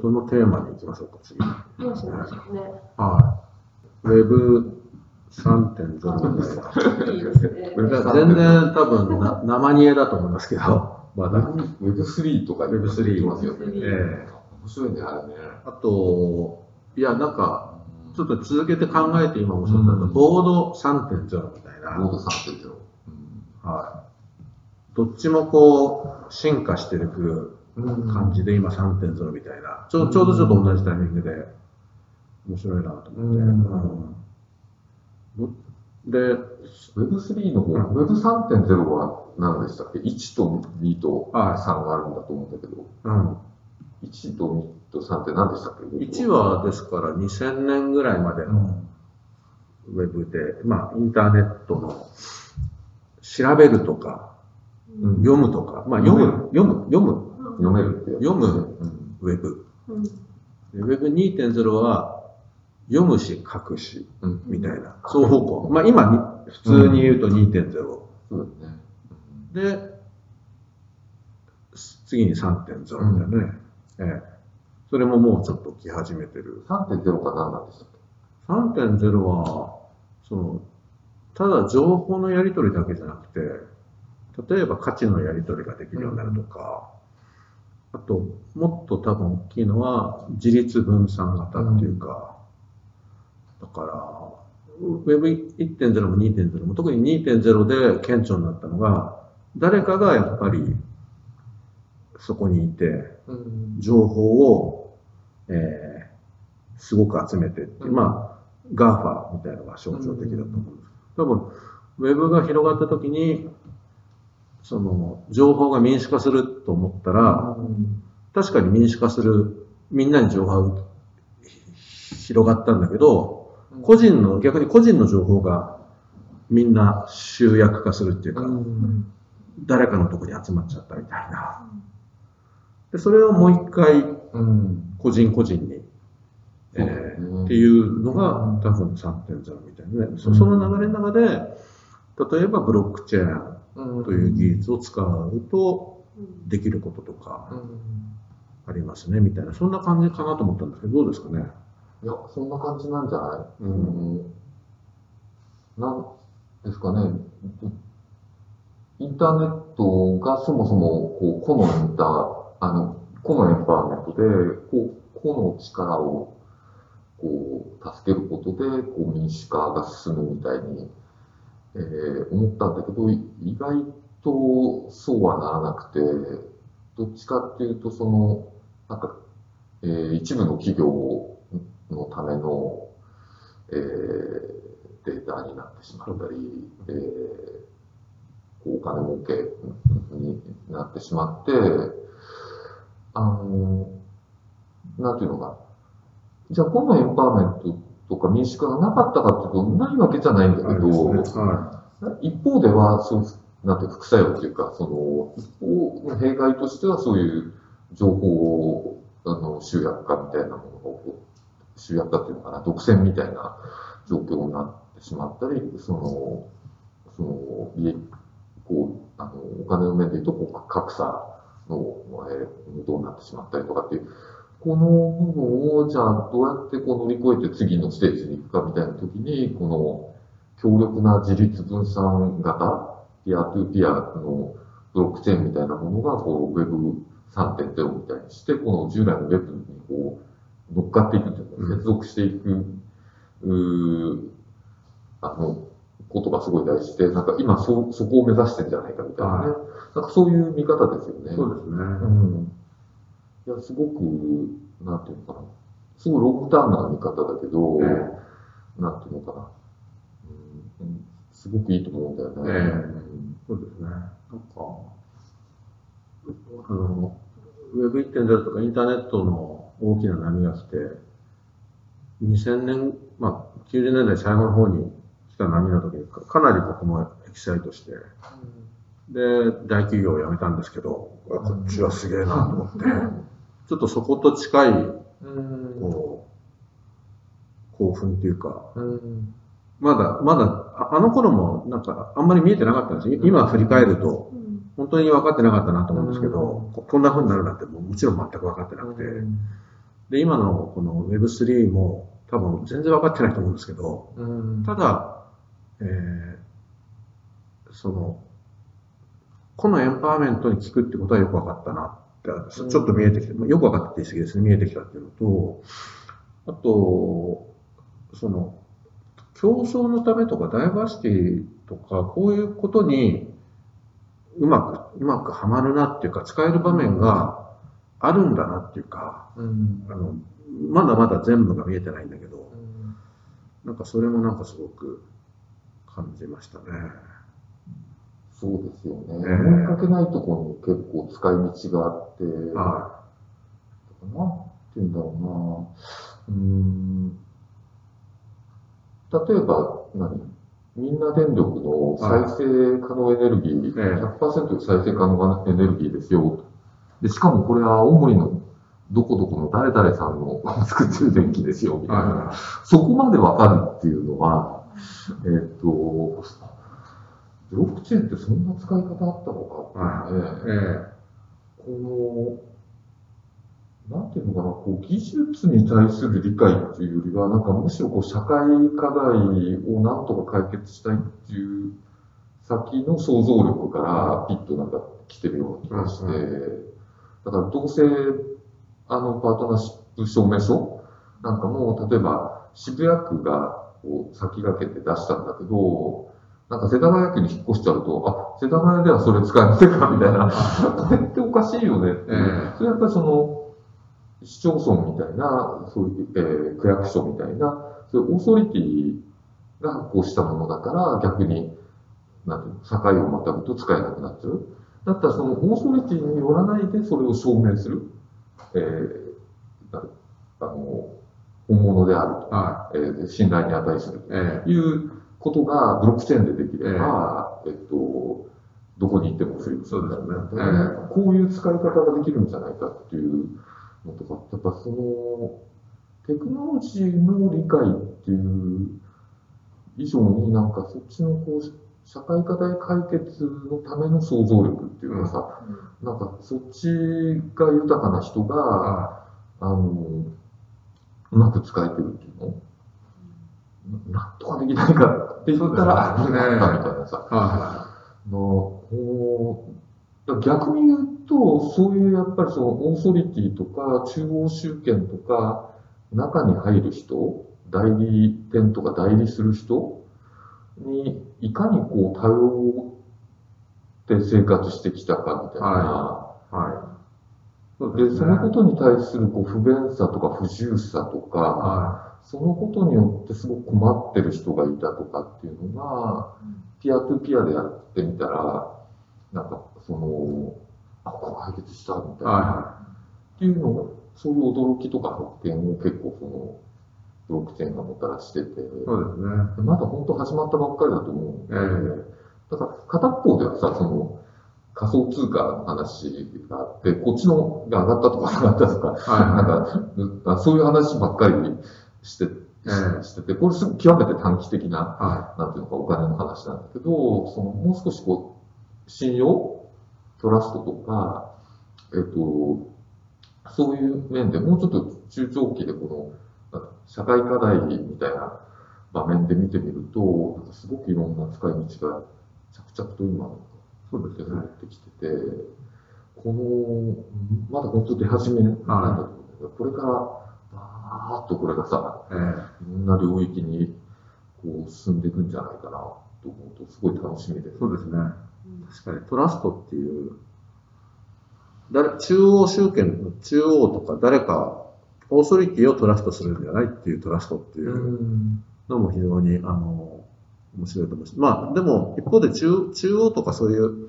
どのテーマに行きましょうか、次。どうしましょうね。はい。Web3.0 みたいな。いいですね。全然多分な生煮えだと思いますけど、まだ。Web3 とかに Web3 言ってますよね。ええ面白いね、あれね。あと、いや、なんか、ちょっと続けて考えて今おっしゃったのうんボード3.0みたいな。モード3.0。はい。どっちもこう、進化していくうん感じで今3.0みたいな。ちょちょうどちょっと同じタイミングで、面白いなと思って。うん。うん。で、Web3 の方、うん。Web3.0 は何でしたっけ ?1 と2とはい3があるんだと思うんだけど、うん、1と2と3って何でしたっけ？1はですから2000年ぐらいまでのウェブで、まあ、インターネットの調べるとか、うん。読むとか、まあ、読む、読む、読む、読めるって読むうんウェブ。うんでウェブ2.0は、読むし書くし、うんみたいな、双方向。まあ、今に、普通に言うと2.0。そうだね。で、次に3.0みたいなね。ええ。それももうちょっと来始めてる。3.0が何なんでしたっけ？3.0は、その、ただ情報のやり取りだけじゃなくて、例えば価値のやり取りができるようになるとか、あと、もっと多分大きいのは、自立分散型っていうか、だから、Web1.0 も2.0も、特に2.0で顕著になったのが、誰かがやっぱりそこにいて、うん。情報を、えーすごく集めてっていう、まあ、GAFA みたいなのが象徴的だと思うんです。多分、ウェブが広がった時に、その、情報が民主化すると思ったら、確かに民主化する、みんなに情報が広がったんだけど、個人の、逆に個人の情報がみんな集約化するっていうか、誰かのとこに集まっちゃったみたいな。で、それをもう一回個人個人に、えそうだねーっていうのが多分3.0みたいなね。その流れの中で、例えばブロックチェーンという技術を使うとできることとかありますね、みたいな。そんな感じかなと思ったんですけど、どうですかね？いや、そんな感じなんじゃない？うんうんなんですかね？インターネットがそもそも、こう、個のインター、あの、個のエンパワーメントで、こう、個の力を、こう、助けることで、こう、民主化が進むみたいに、えー思ったんだけど、意外とそうはならなくて、どっちかっていうと、その、なんか、えー一部の企業のための、えーデータになってしまったり、えーお金儲けになってしまって、あの、なんていうのか、じゃあ、このエンパワーメントとか民主化がなかったかっていうと、ないわけじゃないんだけど、は一方では、そうなんて副作用というか、その、一方の弊害としては、そういう情報を、あの、集約化みたいなものが起こ集約化っていうのかな、独占みたいな状況になってしまったり、その、その、利益、こう、あの、お金の面で言うと、格差の、えー、どうなってしまったりとかっていう、この部分を、じゃあ、どうやってこう乗り越えて次のステージに行くかみたいな時に、この、強力な自立分散型、ピアトゥピアのブロックチェーンみたいなものが、こう、Web3.0 みたいにして、この従来の Web にこう、乗っかっていくというか、接続していく、うーあの、ことがすごい大事で、なんか今そ、そこを目指してんじゃないかみたいなね。なんかそういう見方ですよね。い。そうですね。うん。いや、すごく、なんていうのかな。すごいロングタームな見方だけど、えなんていうのかな。うんうん、すごくいいと思うんだよね。そうですね。なんか、あの、Web1.0 とかインターネットの大きな波が来て、2000年、まあ、90年代最後の方に来た波の時にかかなり僕もエキサイトして、で、大企業を辞めたんですけど、こっちはすげえなと思って、ちょっとそこと近い、うん。こう、興奮っていうか、うん。まだ、まだ、ああの頃もなんかあんまり見えてなかったんですよ。今振り返ると、うん。本当に分かってなかったなと思うんですけど、うん。ここんな風になるなんてもうもちろん全く分かってなくて、で、今のこの Web3 も多分全然分かってないと思うんですけど、うん。ただ、えーその、このエンパワーメントに効くってことはよく分かったなって、ちょっと見えてきて、まあよく分かって言い過ぎですね、見えてきたっていうのと、あと、その、競争のためとかダイバーシティとか、こういうことにうまく、うまくはまるなっていうか、使える場面があるんだなっていうか、うん。あの、まだまだ全部が見えてないんだけど、なんかそれもなんかすごく感じましたね。そうですよね。ええ思いかけないところに結構使い道があって、はなんて言うんだろうな。うーん。例えば、何？みんな電力の再生可能エネルギー、ええ100%再生可能エネルギーですよ。で、しかもこれは青森のどこどこの誰々さんの 作ってる電気ですよ、みたいな。はそこまでわかるっていうのは、えっ、と、ブロックチェーンってそんな使い方あったのかっていうね、い。えこの、なんていうのかな、こう技術に対する理解っていうよりは、なんかむしろこう社会課題をなんとか解決したいっていう先の想像力からピッとなんか来てるような気がして、うだからどうせ、あの、パートナーシップ証明書なんかも、例えば渋谷区がこう先駆けて出したんだけど、なんか世田谷区に引っ越しちゃうと、あ、世田谷ではそれ使えませんかみたいな、これっておかしいよねっていう、ええ。それやっぱりその、市町村みたいな、そういう、えー区役所みたいな、そういうオーソリティが発行したものだから、逆に、なんていうの、境をまたぐと使えなくなっちゃう。だったらそのオーソリティによらないでそれを証明する、えーあの、本物であると、はえー信頼に値するということがブロックチェーンでできれば、えっと、どこに行ってもする。そうですね。だからこういう使い方ができるんじゃないかっていうのとか、やっぱその、テクノロジーの理解っていう以上になんかそっちのこう、社会課題解決のための想像力っていうかさ、なんかそっちが豊かな人が、はあの、うまく使えてるっていうの？できないかって言ったら、そうですねあ、なったみたいなさ。い。はのこうだから逆に言うと、そういうやっぱりそのオーソリティとか中央集権とか中に入る人、代理店とか代理する人にいかにこう頼って生活してきたかみたいな。はい。はい。で。そのことに対するこう不便さとか不自由さとか、はそのことによってすごく困ってる人がいたとかっていうのが、ピアトゥピアでやってみたら、なんかその、あ、こう解決したみたいな、はっていうのを、そういう驚きとか発見を結構その、ブロックチェーンがもたらしてて、い。そうですね。まだ本当始まったばっかりだと思うんで、えだから片方ではさ、その、仮想通貨の話があって、こっちのが上がったとか下がったとか、はなんか、あそういう話ばっかりして、ええしてて、これすごく極めて短期的な、い。はなんていうのかお金の話なんだけど、そのもう少しこう、信用トラストとか、えっと、そういう面でもうちょっと中長期でこの、社会課題みたいな場面で見てみると、なんかすごくいろんな使い道が着々と今、そうですね。出ってきてて、この、まだ本当出始めなんだと思うんだけど、これから、バーっとこれがさ、えいろんな領域にこう進んでいくんじゃないかなと思うと、すごい楽しみです。え。そうですね。確かに。トラストっていう、誰中央集権の中央とか誰か、オーソリティをトラストするんじゃないっていうトラストっていうのも非常に、あの、面白いと思うし、まあ、でも、一方で中中央とかそういう、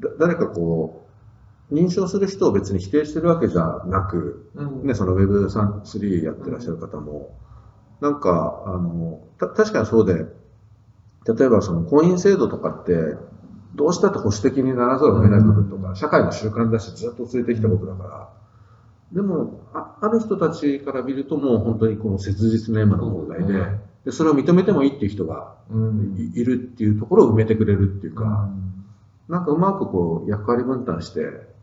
だ誰かこう、認証する人を別に否定してるわけじゃなく、うん。ね、その Web3 やってらっしゃる方も、なんか、あの、た確かにそうで、例えばその婚姻制度とかって、どうしたって保守的にならざるを得ない部分とか、社会の習慣だし、ずっと続いてきたことだから、でもあ、ある人たちから見ると、もう本当にこの切実な今の問題で、でそれを認めてもいいっていう人がうん。いいるっていうところを埋めてくれるっていううか、ん。なんかうまくこう役割分担して、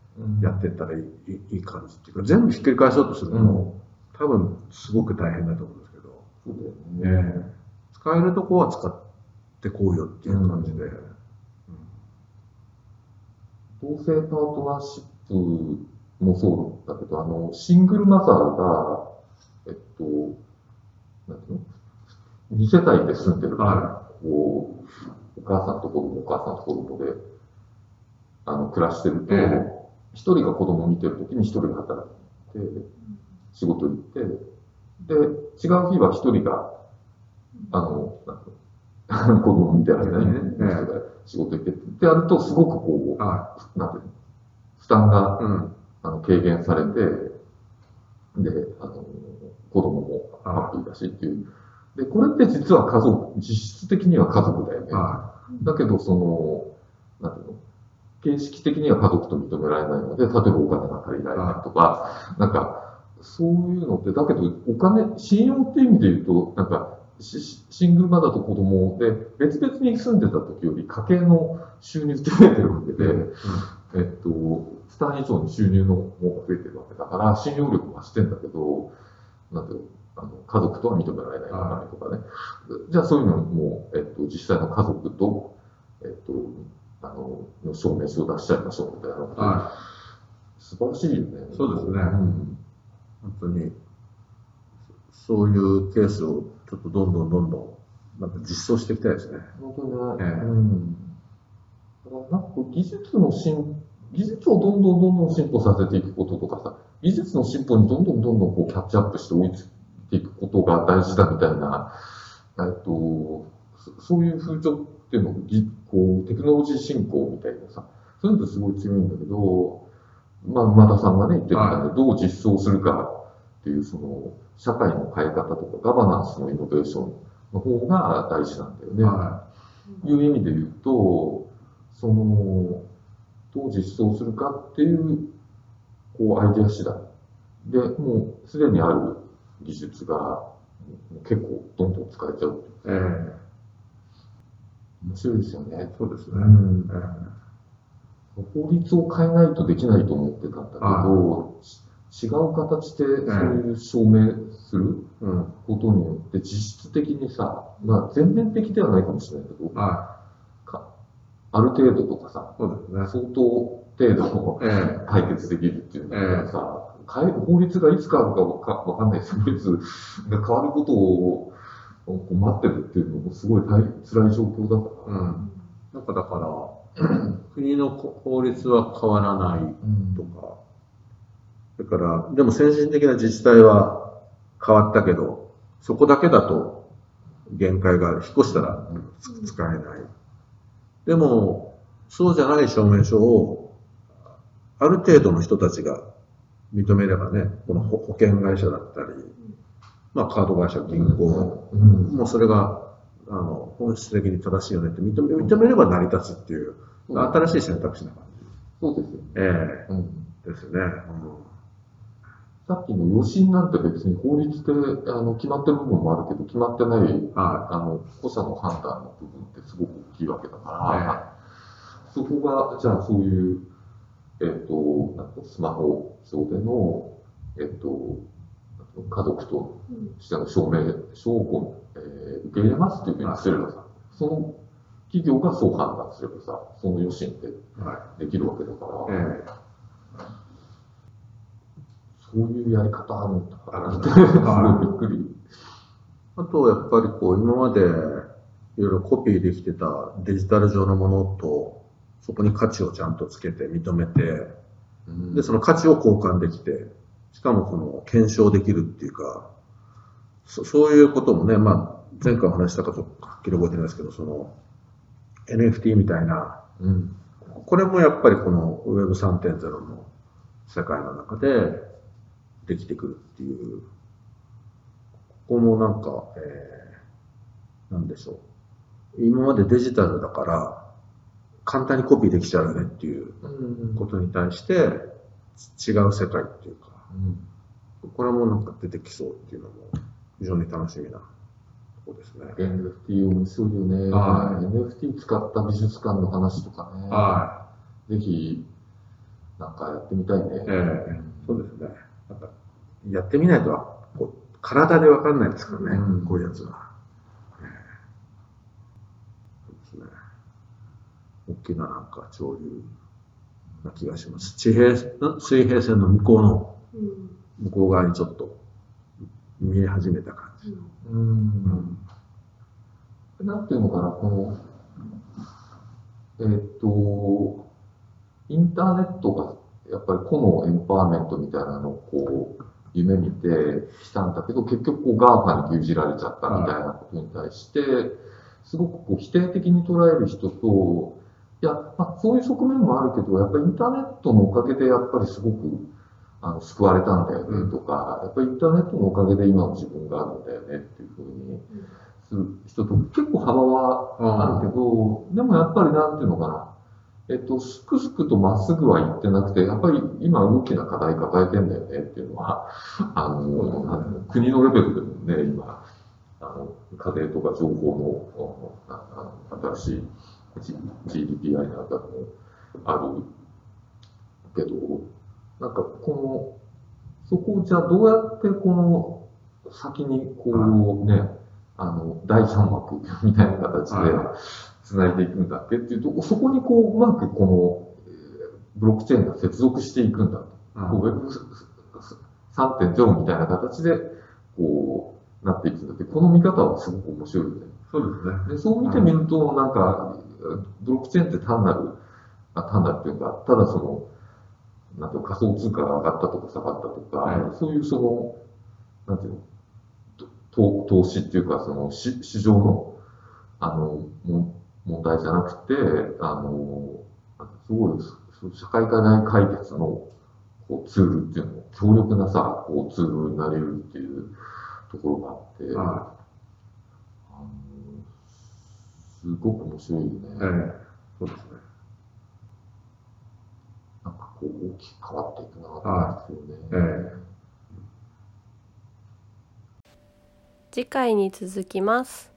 やっていったらいい,うん、いい感じっていうか、全部ひっくり返そうとするのも、うん、多分すごく大変だと思うんですけど、そうだよね、えー、使えるとこは使ってこうよっていう感じで。同性パートナーシップもそうだけど、あの、シングルマザーが、えっと、何ていうの ?2 世帯で住んでる、はい、こう、お母さんと子供、お母さんと子供で、あの、暮らしてると、え一人が子供を見てる時に一人が働いて、仕事行って、で、違う日は一人が、あの、子供を見てる間にね、ね仕事行ってって。やると、すごくこう、はい、なんていうの、負担が、うん、あの軽減されて、で、あの、子供もハッピーだしっていう。で、これって実は家族、実質的には家族だよね。だけど、その、なんていうの、形式的には家族と認められないので、例えばお金が足りないとか、なんか、そういうのって、だけど、お金、信用っていう意味で言うと、なんか、シシングルマザーと子供で別々に住んでた時より家計の収入って増えてるわけで、うんえっと、負担以上に収入の方が増えてるわけだから、信用力増してんだけど、なんていうのあの家族とは認められないはとかね。じゃあそういうのも、えっと、実際の家族と、えっと、あの、の証明書を出しちゃいましょうみたいなこと、は素晴らしいよね。そうですねうん。本当に、そういうケースをちょっとどんどんどんどん、なんか実装していきたいですね。本当ね。ええうん。だからなんか技術の進、技術をどんどんどんどん進歩させていくこととかさ、技術の進歩にどんどんどんどんこうキャッチアップして追いついていくことが大事だみたいな、えっと、そそういう風潮っていうのぎこう、テクノロジー進歩みたいなさ、そういうのってすごい強いんだけど、まあ、馬田さんがね、言ってたんで、どう実装するかっていう、その、社会の変え方とか、ガバナンスのイノベーションの方が大事なんだよね。はいう意味で言うと、その、どう実装するかっていう、こう、アイデア次第。で、もう、すでにある技術が、結構、どんどん使えちゃう。い。え面白いですよねえ。そうですね。うんえ法律を変えないとできないと思ってたんだけど、ち違う形でそういう証明する。ことによって、実質的にさ、まあ、全面的ではないかもしれないけど、はかある程度とかさ、ね。相当程度え解決できるっていうのがさ、変え法律がいつ変わるかわかわかんない法律が変わることをこう待ってるっていうのもすごい大辛い状況だかえうら。ん。なんかだから、国の法律は変わらないうんとか、だから、でも先進的な自治体は変わったけど、そこだけだと限界がある。引っ越したらつ使えない。でも、そうじゃない証明書を、ある程度の人たちが認めればね、この保保険会社だったり、まあカード会社、銀行、うんもうそれが、あの、本質的に正しいよねって認め認めれば成り立つっていう、新しい選択肢な感じ。そうですよ。えうんえですね。さっきの余震なんて別に法律であの決まってる部分もあるけど、決まってないうんはあの保者の判断の部分ってすごく大きいわけだかい。ら、そこが、じゃあそういう、えっ、と、なんかスマホ上での、えっ、と、家族としての証明書をえー受け入れますっていうふうにすればさ、その企業がそう判断すればさ、その余震ってはできるわけだから、い。え。そういうやり方あるんだあるんって、だ すごいびっくり。えあと、やっぱりこう、今までいろいろコピーできてたデジタル上のものと、そこに価値をちゃんとつけて認めて、うん。で、その価値を交換できて、しかもその検証できるっていうか、そそういうこともね、まあ、前回お話ししたかとはっきり覚えてないですけど、その NFT みたいな、うんこれもやっぱりこの Web3.0 の世界の中でできてくるっていう、ここもなんか、えー、なんでしょう。今までデジタルだから簡単にコピーできちゃうよねっていううんことに対して違う世界っていうか、これもなんか出てきそうっていうのも非常に楽しみなとこですね。NFT 面白いよね。はい NFT 使った美術館の話とかね。はぜひ、なんかやってみたいね。ええそうですね。なんかやってみないとはこう体でわかんないですからね、うんこういうやつは。ええそうですね。大きななんか潮流な気がします。地平ん水平線の向こうのうん向こう側にちょっと見え始めた感じ。うんうんなんていうのかな、この、えーっと、インターネットがやっぱり個のエンパワーメントみたいなのをこう、夢見てきたんだけど、結局こう、 GAFA に牛耳られちゃったみたいなことに対して、すごくこう否定的に捉える人と、いや、まあ、そういう側面もあるけど、やっぱりインターネットのおかげでやっぱりすごくあの救われたんだよねとか、やっぱりインターネットのおかげで今の自分があるんだよねっていうふうにする人と結構幅はあるけど、でもやっぱりなんていうのかな、えっと、すくすくとまっすぐは言ってなくて、やっぱり今大きな課題抱えてんだよねっていうのは、あの、あの国のレベルでもね、今、あの、家庭とか情報の、あの新しい GDPI なんかもあるけど、なんかこの、そこをじゃあどうやってこの先にこうね、あの、第三幕 みたいな形では繋いでいくんだっけっていうとこ、そこにこう、うまくこの、えーブロックチェーンが接続していくんだと。こう Web3.0 みたいな形で、こう、なっていくんだって、この見方はすごく面白いよね。そうですね。でそう見てみると、なんか、ブロックチェーンって単なる、あ単なるっていうか、ただその、なんていうの仮想通貨が上がったとか下がったとか、はいそういうその、なんていうの、と投投資っていうか、その市市場の、あの、も問題じゃなくて、あの、すごい、そ社会課題解決のこうツールっていうの、強力なさ、こうツールになれるっていうところがあって、はあのすごく面白いよね。えそうですね。大きく変わっていくなと思うんですよね。え次回に続きます